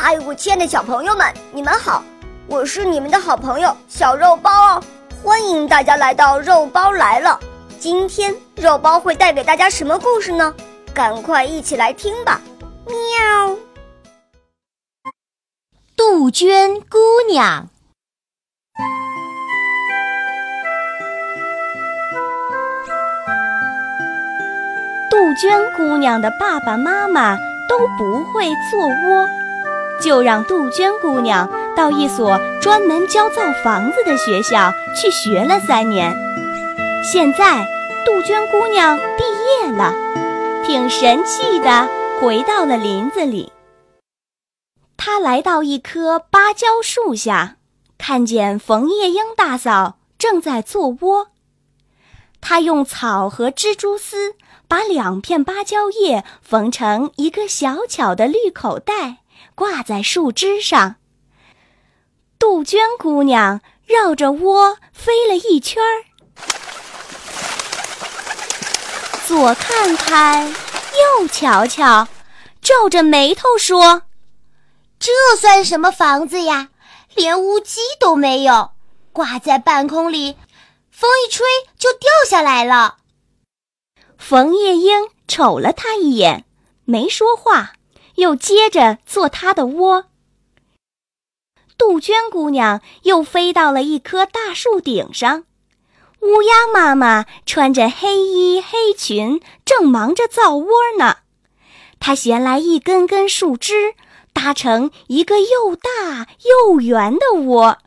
嗨，我亲爱的小朋友们，你们好！我是你们的好朋友小肉包哦，欢迎大家来到肉包来了。今天肉包会带给大家什么故事呢？赶快一起来听吧！喵。杜鹃姑娘。杜鹃姑娘的爸爸妈妈都不会做窝，就让杜鹃姑娘到一所专门教造房子的学校去学了三年。现在，杜鹃姑娘毕业了，挺神气的，回到了林子里。她来到一棵芭蕉树下，看见冯夜莺大嫂正在做窝。她用草和蜘蛛丝。把两片芭蕉叶缝成一个小巧的绿口袋，挂在树枝上。杜鹃姑娘绕着窝飞了一圈儿，左看看，右瞧瞧，皱着眉头说：“这算什么房子呀？连屋基都没有，挂在半空里，风一吹就掉下来了。”冯夜莺瞅了他一眼，没说话，又接着做他的窝。杜鹃姑娘又飞到了一棵大树顶上，乌鸦妈妈穿着黑衣黑裙，正忙着造窝呢。她衔来一根根树枝，搭成一个又大又圆的窝，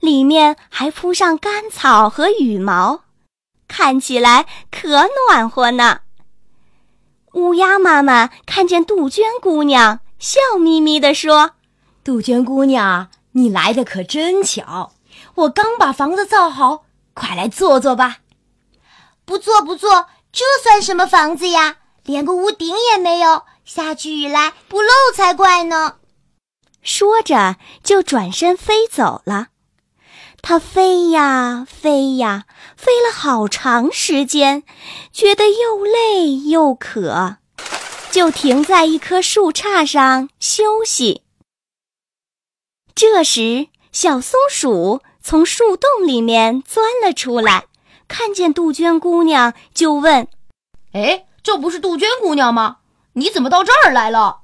里面还铺上干草和羽毛。看起来可暖和呢。乌鸦妈妈看见杜鹃姑娘，笑眯眯地说：“杜鹃姑娘，你来的可真巧！我刚把房子造好，快来坐坐吧。”“不坐不坐，这算什么房子呀？连个屋顶也没有，下起雨来不漏才怪呢。”说着就转身飞走了。它飞呀飞呀，飞了好长时间，觉得又累又渴，就停在一棵树杈上休息。这时，小松鼠从树洞里面钻了出来，看见杜鹃姑娘，就问：“哎，这不是杜鹃姑娘吗？你怎么到这儿来了？”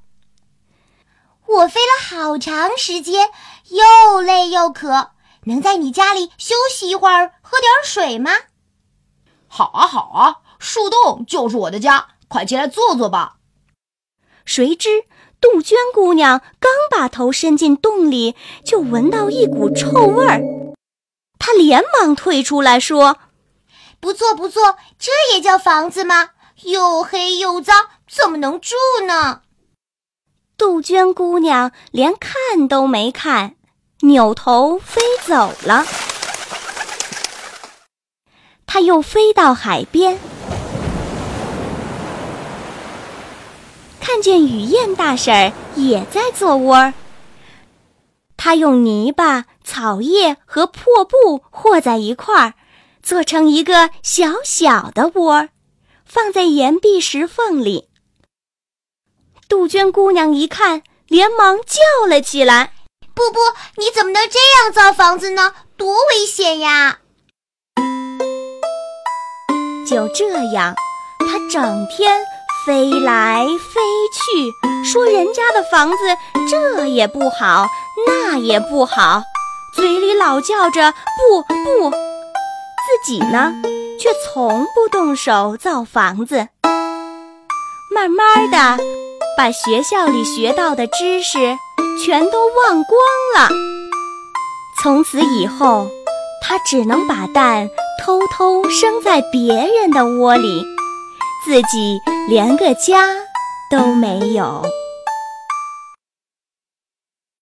我飞了好长时间，又累又渴。能在你家里休息一会儿，喝点水吗？好啊，好啊，树洞就是我的家，快进来坐坐吧。谁知杜鹃姑娘刚把头伸进洞里，就闻到一股臭味儿，她连忙退出来说：“不错不错，这也叫房子吗？又黑又脏，怎么能住呢？”杜鹃姑娘连看都没看。扭头飞走了，他又飞到海边，看见雨燕大婶儿也在做窝儿。他用泥巴、草叶和破布和在一块儿，做成一个小小的窝儿，放在岩壁石缝里。杜鹃姑娘一看，连忙叫了起来。不不，你怎么能这样造房子呢？多危险呀！就这样，他整天飞来飞去，说人家的房子这也不好，那也不好，嘴里老叫着不不，自己呢却从不动手造房子。慢慢的，把学校里学到的知识。全都忘光了。从此以后，他只能把蛋偷偷生在别人的窝里，自己连个家都没有。